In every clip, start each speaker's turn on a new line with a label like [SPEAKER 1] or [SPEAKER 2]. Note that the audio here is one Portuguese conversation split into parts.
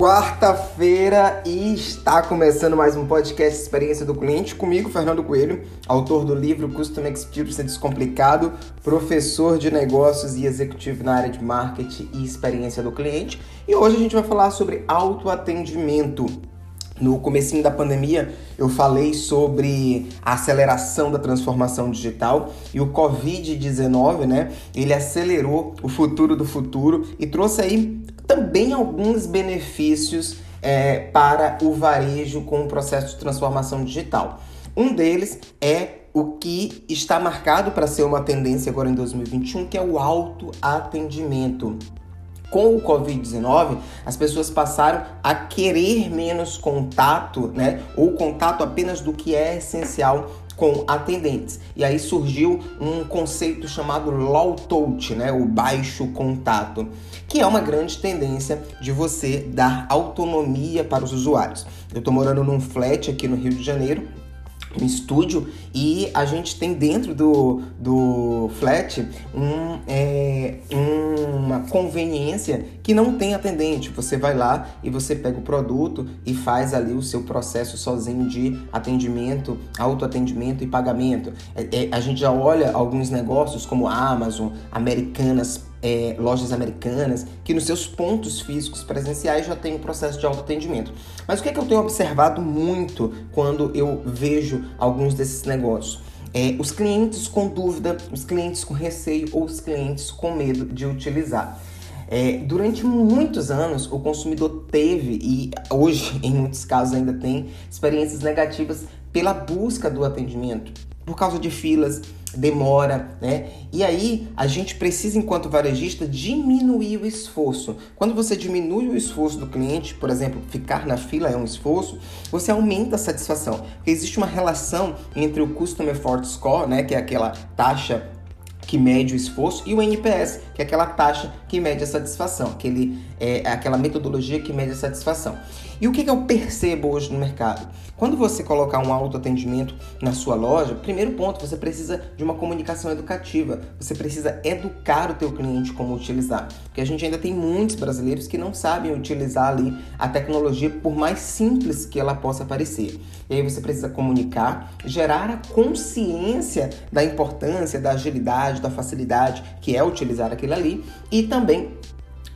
[SPEAKER 1] quarta-feira e está começando mais um podcast Experiência do Cliente comigo, Fernando Coelho, autor do livro Custom Experience Descomplicado, professor de negócios e executivo na área de marketing e experiência do cliente. E hoje a gente vai falar sobre autoatendimento. No comecinho da pandemia, eu falei sobre a aceleração da transformação digital e o COVID-19, né? Ele acelerou o futuro do futuro e trouxe aí também alguns benefícios é, para o varejo com o processo de transformação digital. Um deles é o que está marcado para ser uma tendência agora em 2021, que é o autoatendimento. Com o Covid-19, as pessoas passaram a querer menos contato, né? Ou contato apenas do que é essencial com atendentes. E aí surgiu um conceito chamado low touch, né, o baixo contato, que é uma grande tendência de você dar autonomia para os usuários. Eu estou morando num flat aqui no Rio de Janeiro um estúdio e a gente tem dentro do, do flat um, é, uma conveniência que não tem atendente. Você vai lá e você pega o produto e faz ali o seu processo sozinho de atendimento, autoatendimento e pagamento. É, é, a gente já olha alguns negócios como Amazon, Americanas é, lojas americanas que nos seus pontos físicos presenciais já tem o processo de autoatendimento. Mas o que, é que eu tenho observado muito quando eu vejo alguns desses negócios? É, os clientes com dúvida, os clientes com receio ou os clientes com medo de utilizar. É, durante muitos anos, o consumidor teve, e hoje em muitos casos ainda tem, experiências negativas pela busca do atendimento, por causa de filas, demora, né? E aí a gente precisa, enquanto varejista, diminuir o esforço. Quando você diminui o esforço do cliente, por exemplo, ficar na fila é um esforço, você aumenta a satisfação. Porque existe uma relação entre o Customer Effort Score, né, que é aquela taxa que mede o esforço, e o NPS, que é aquela taxa que mede a satisfação, aquele, é, aquela metodologia que mede a satisfação. E o que, que eu percebo hoje no mercado? Quando você colocar um autoatendimento na sua loja, primeiro ponto, você precisa de uma comunicação educativa. Você precisa educar o teu cliente como utilizar. Porque a gente ainda tem muitos brasileiros que não sabem utilizar ali a tecnologia por mais simples que ela possa parecer. E aí você precisa comunicar, gerar a consciência da importância, da agilidade, da facilidade que é utilizar aquilo ali e também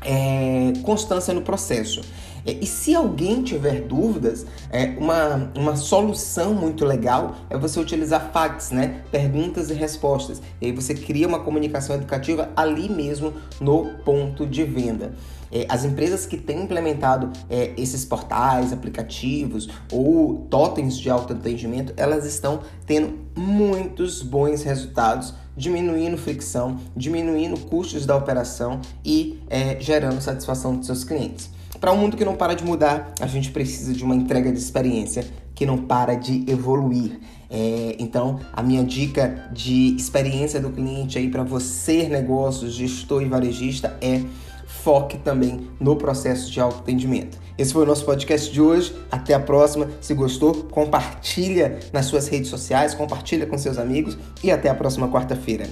[SPEAKER 1] é, constância no processo. E se alguém tiver dúvidas, é, uma, uma solução muito legal é você utilizar fax, né? Perguntas e respostas. E aí você cria uma comunicação educativa ali mesmo no ponto de venda. É, as empresas que têm implementado é, esses portais, aplicativos ou totens de autoatendimento, elas estão tendo muitos bons resultados, diminuindo fricção, diminuindo custos da operação e é, gerando satisfação dos seus clientes. Para um mundo que não para de mudar, a gente precisa de uma entrega de experiência que não para de evoluir. É, então, a minha dica de experiência do cliente aí para você, negócios, gestor e varejista, é foque também no processo de autoatendimento. Esse foi o nosso podcast de hoje. Até a próxima. Se gostou, compartilha nas suas redes sociais, compartilha com seus amigos e até a próxima quarta-feira.